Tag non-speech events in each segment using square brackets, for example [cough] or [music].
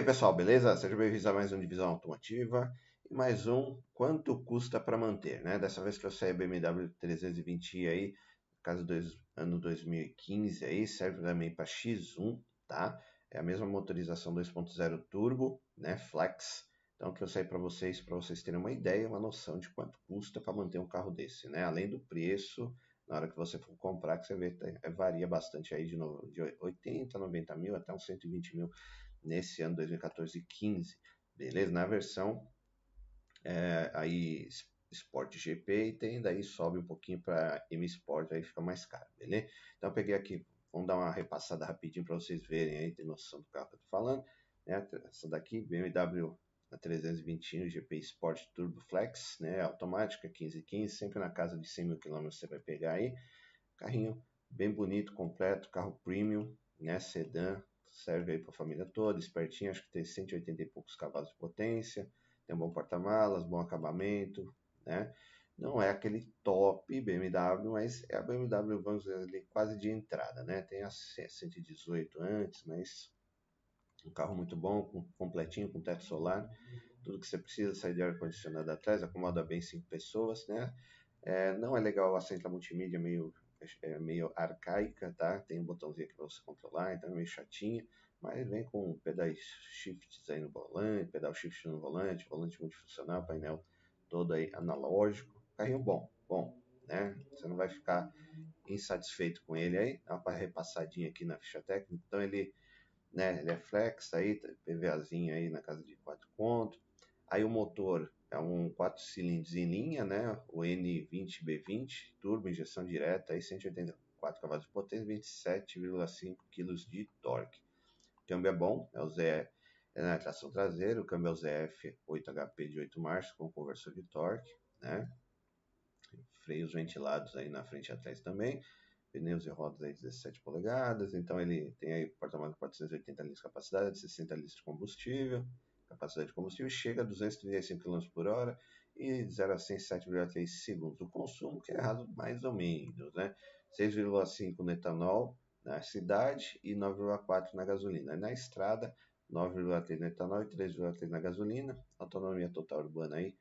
Aí, pessoal, beleza? Seja bem-vindos a mais um Divisão Automotiva e mais um quanto custa para manter, né? Dessa vez que eu saí a BMW 320i aí, caso do ano 2015 aí, serve também para X1, tá? É a mesma motorização 2.0 turbo, né, flex. Então, que eu saí para vocês, para vocês terem uma ideia, uma noção de quanto custa para manter um carro desse, né? Além do preço, na hora que você for comprar, que você vê, varia bastante aí de, no, de 80, 90 mil até uns 120 mil nesse ano 2014 e 15, beleza? Na versão é, aí Sport GP e tem daí sobe um pouquinho para M Sport, aí fica mais caro, beleza? Então eu peguei aqui, vamos dar uma repassada rapidinho para vocês verem aí, ter noção do carro que eu tô falando. Né? Essa daqui, BMW a 321 GP Sport Turbo Flex, né? Automática 1515, sempre na casa de 100 mil quilômetros você vai pegar aí. Carrinho bem bonito, completo, carro premium, né? Sedã, serve aí para a família toda, espertinho, acho que tem 180 e poucos cavalos de potência, tem um bom porta-malas, bom acabamento, né? Não é aquele top BMW, mas é a BMW, vamos dizer ali, quase de entrada, né? Tem a 118 antes, mas um carro muito bom, completinho, com teto solar, tudo que você precisa, sair de ar-condicionado atrás, acomoda bem cinco pessoas, né? É, não é legal a central multimídia meio é meio arcaica, tá? Tem um botãozinho aqui para você controlar, então é meio chatinha, mas vem com pedais shifts aí no volante, pedal shift no volante, volante multifuncional, painel todo aí analógico, carrinho bom, bom, né? Você não vai ficar insatisfeito com ele aí, dá uma repassadinha aqui na ficha técnica, então ele, né, ele é flex aí, PVAzinho aí na casa de 4 conto, aí o motor é um 4 cilindros em linha, né? O N20B20, turbo, injeção direta, aí 184 cavalos de potência, 27,5 kg de torque. O câmbio é bom, é o ZF, é na tração traseira, o câmbio é o ZF 8HP de 8 marchas com conversor de torque, né? Freios ventilados aí na frente e atrás também. Pneus e rodas aí 17 polegadas, então ele tem aí porta-malas de 480 litros de capacidade, 60 litros de combustível capacidade de combustível chega a 235 km por hora e 0 a 100 7,3 segundos. O consumo que é errado mais ou menos, né? 6,5 no etanol na cidade e 9,4 na gasolina. Na estrada, 9,3 no etanol e 3,3 na gasolina. Autonomia total urbana aí,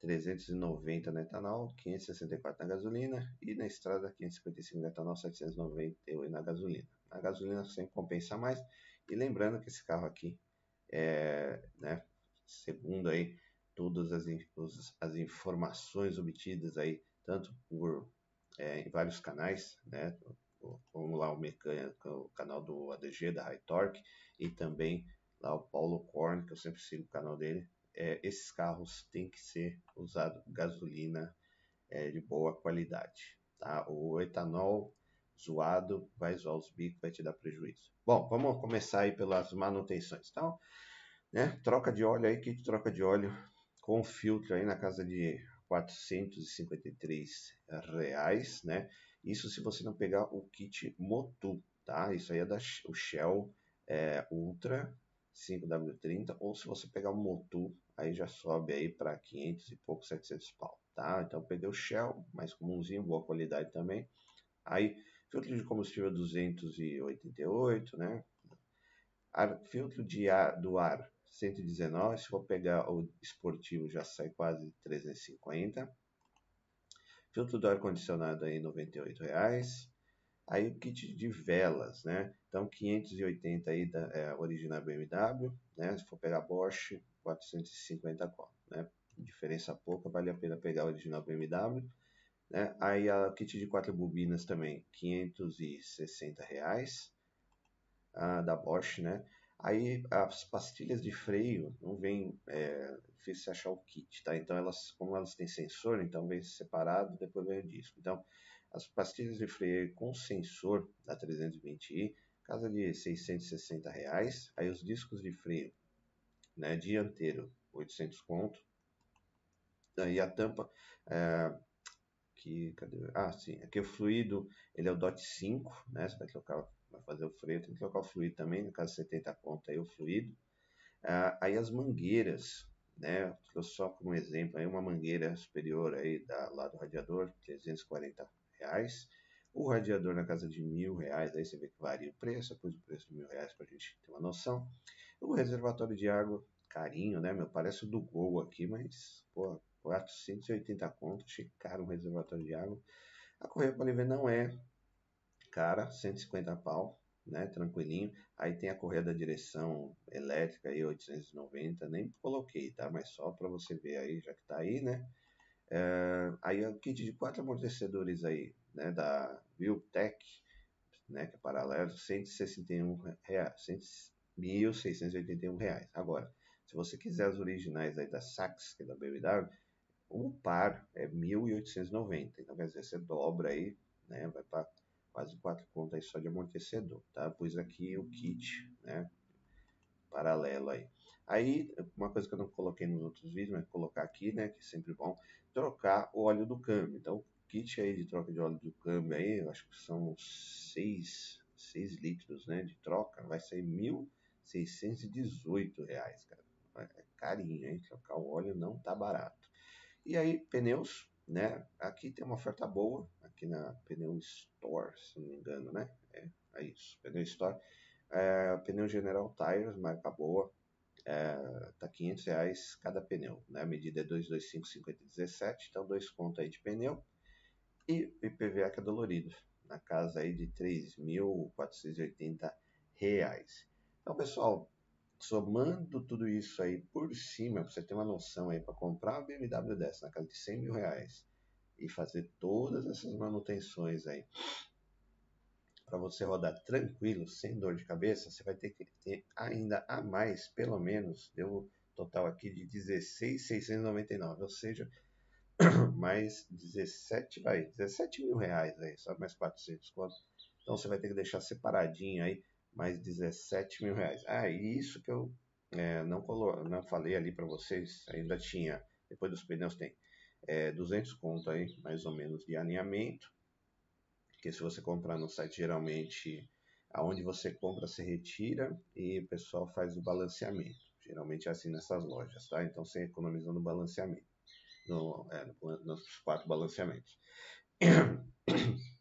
390 no etanol, 564 na gasolina e na estrada 555 no etanol, 798 na gasolina. Na gasolina sempre compensa mais. E lembrando que esse carro aqui é, né, segundo aí todas as, as informações obtidas aí, tanto por é, em vários canais, né, como lá o, mecânico, o canal do ADG, da High Torque, e também lá o Paulo Korn, que eu sempre sigo o canal dele, é, esses carros têm que ser usado gasolina é, de boa qualidade. Tá? O etanol zoado, vai zoar os bicos, vai te dar prejuízo. Bom, vamos começar aí pelas manutenções. Então, né, troca de óleo aí, kit troca de óleo com filtro aí na casa de 453 reais, né? Isso se você não pegar o kit Motu, tá? Isso aí é da o Shell é, Ultra 5W30 ou se você pegar o Motu, aí já sobe aí para 500 e pouco, 700 pau, tá? Então o Shell, mais comumzinho, boa qualidade também. Aí filtro de combustível 288, né? Ar, filtro de ar, do ar 119, se for pegar o esportivo já sai quase 350. Filtro do ar condicionado aí 98 reais. Aí o kit de velas, né? Então 580 aí da é, original BMW, né? Se for pegar Bosch 450 conto, né? Diferença pouca, vale a pena pegar o original BMW. Né? Aí a kit de quatro bobinas também, 560 reais, ah, da Bosch, né? Aí as pastilhas de freio não vem é, difícil achar o kit, tá? Então elas, como elas têm sensor, então vem separado, depois vem o disco. Então as pastilhas de freio com sensor da 320i, casa de 660 reais. Aí os discos de freio, né, dianteiro, 800 conto. Aí a tampa, é, aqui, cadê? Ah, sim, aqui o fluido, ele é o DOT 5, né? Você vai trocar, vai fazer o freio, tem que trocar o fluido também, no caso 70 pontos aí o fluido. Ah, aí as mangueiras, né? Só como exemplo, aí uma mangueira superior aí da, lá do radiador, 340 reais. O radiador na casa de mil reais, aí você vê que varia o preço, eu pus o preço de mil reais para a gente ter uma noção. O reservatório de água, carinho, né, meu? Parece o do Gol aqui, mas, pô, 480 conto, achei caro um reservatório de água. A correia Poliver não é cara, 150 pau, né, tranquilinho. Aí tem a correia da direção elétrica aí, 890, nem coloquei, tá? Mas só para você ver aí, já que tá aí, né? É, aí o kit de quatro amortecedores aí, né, da Viltec, né, que é paralelo, 161 reais, 1.681 reais. Agora, se você quiser as originais aí da Sax, que é da BMW, o par é 1.890. Então, quer dizer, você dobra aí, né, vai para quase 4 contas aí só de amortecedor, tá? Pus aqui o kit, né, paralelo aí. Aí, uma coisa que eu não coloquei nos outros vídeos, mas colocar aqui, né, que é sempre bom, trocar o óleo do câmbio. Então, o kit aí de troca de óleo do câmbio aí, eu acho que são 6, 6 litros, né, de troca, vai sair 1.618 reais, cara. É carinho, hein? Trocar o óleo não tá barato. E aí, pneus, né? Aqui tem uma oferta boa, aqui na Pneu Store, se não me engano, né? É, é isso, Pneu Store. É, pneu General Tires, marca boa, é, tá 500 reais cada pneu, né? A medida é 225,5017, então dois contos aí de pneu. E IPVA que é dolorido, na casa aí de 3.480 reais. Então, pessoal, somando tudo isso aí por cima, para você ter uma noção aí, para comprar uma BMW dessa na casa de 100 mil reais e fazer todas essas manutenções aí, para você rodar tranquilo, sem dor de cabeça, você vai ter que ter ainda a mais, pelo menos, deu um total aqui de 16,699, ou seja, [coughs] mais 17, vai, 17 mil reais aí, só mais 400 conto. Então você vai ter que deixar separadinho aí mais 17 mil reais. Ah, e isso que eu é, não, colo não falei ali para vocês, ainda tinha, depois dos pneus tem é, 200 conto aí, mais ou menos, de alinhamento, que se você comprar no site, geralmente, aonde você compra, você retira e o pessoal faz o balanceamento. Geralmente é assim nessas lojas, tá? Então você economiza no balanceamento, no, é, no, nos quatro balanceamentos. [coughs]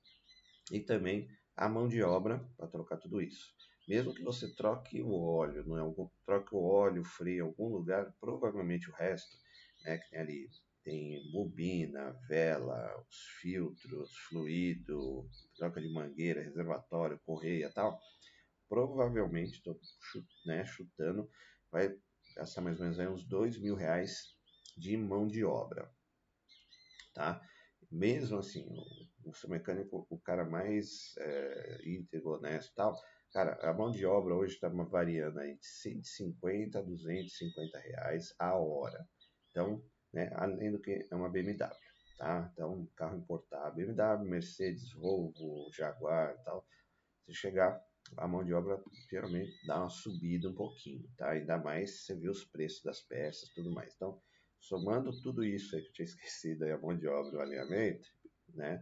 E também a mão de obra para trocar tudo isso. Mesmo que você troque o óleo, não é troque o óleo frio em algum lugar, provavelmente o resto, né, que tem ali tem bobina, vela, os filtros, fluido, troca de mangueira, reservatório, correia tal, provavelmente, estou né, chutando, vai gastar mais ou menos aí uns dois mil reais de mão de obra, tá? Mesmo assim, o, o mecânico, o cara mais é, íntegro, honesto tal, cara, a mão de obra hoje está variando aí de 150 a 250 reais a hora. Então, né? além do que é uma BMW. Tá? Então, carro importado, BMW, Mercedes, Volvo, Jaguar tal. Se chegar, a mão de obra geralmente dá uma subida um pouquinho, tá? Ainda mais você viu os preços das peças tudo mais. Então, somando tudo isso aí que eu tinha esquecido, aí, a mão de obra e o alinhamento, né?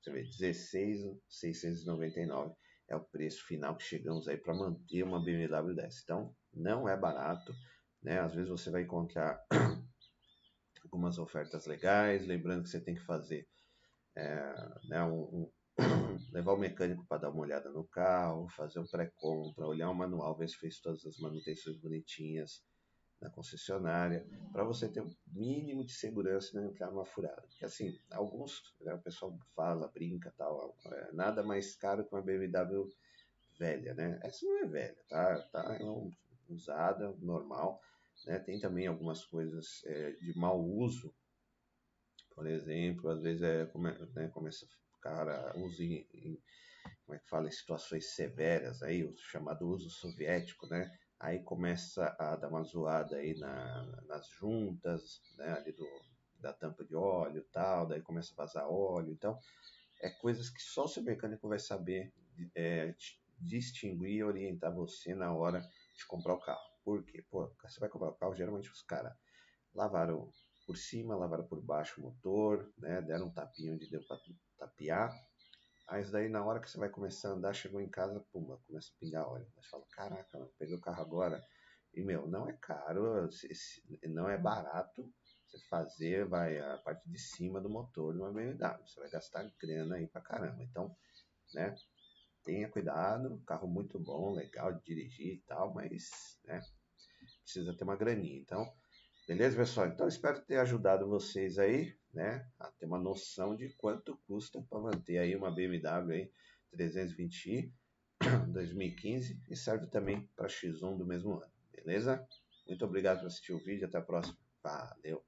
Você vê, 16,699 é o preço final que chegamos aí para manter uma BMW dessa. Então, não é barato, né? Às vezes você vai encontrar [clears throat] algumas ofertas legais, lembrando que você tem que fazer é, né, um, um, [clears throat] levar o mecânico para dar uma olhada no carro, fazer um pré-compra, olhar o manual, ver se fez todas as manutenções bonitinhas na concessionária, para você ter um mínimo de segurança e não entrar numa furada. Porque assim, alguns, né, o pessoal fala, brinca tal, é, nada mais caro que uma BMW velha, né? Essa não é velha, tá? tá é um, usada, normal, né? Tem também algumas coisas é, de mau uso, por exemplo, às vezes é, né, começa o cara usa em, em, como é que fala, em situações severas, aí, o chamado uso soviético, né? Aí começa a dar uma zoada aí na, nas juntas, né, ali do, da tampa de óleo tal, daí começa a vazar óleo, então é coisas que só o seu mecânico vai saber é, distinguir e orientar você na hora de comprar o carro. Por quê? Pô, você vai comprar o carro, geralmente os caras lavaram por cima, lavaram por baixo o motor, né? Deram um tapinho onde deu para tapear. Aí daí na hora que você vai começar a andar, chegou em casa, pumba, começa a pingar óleo. Você fala, caraca, mano, peguei o carro agora. E meu, não é caro, não é barato você fazer vai a parte de cima do motor de uma BMW. Você vai gastar grana aí pra caramba. Então, né? tenha cuidado, carro muito bom, legal de dirigir e tal, mas né, precisa ter uma graninha. Então, beleza, pessoal? Então, espero ter ajudado vocês aí, né, a ter uma noção de quanto custa para manter aí uma BMW aí 320i 2015 [clears throat] e serve também para X1 do mesmo ano, beleza? Muito obrigado por assistir o vídeo, até a próxima. Valeu!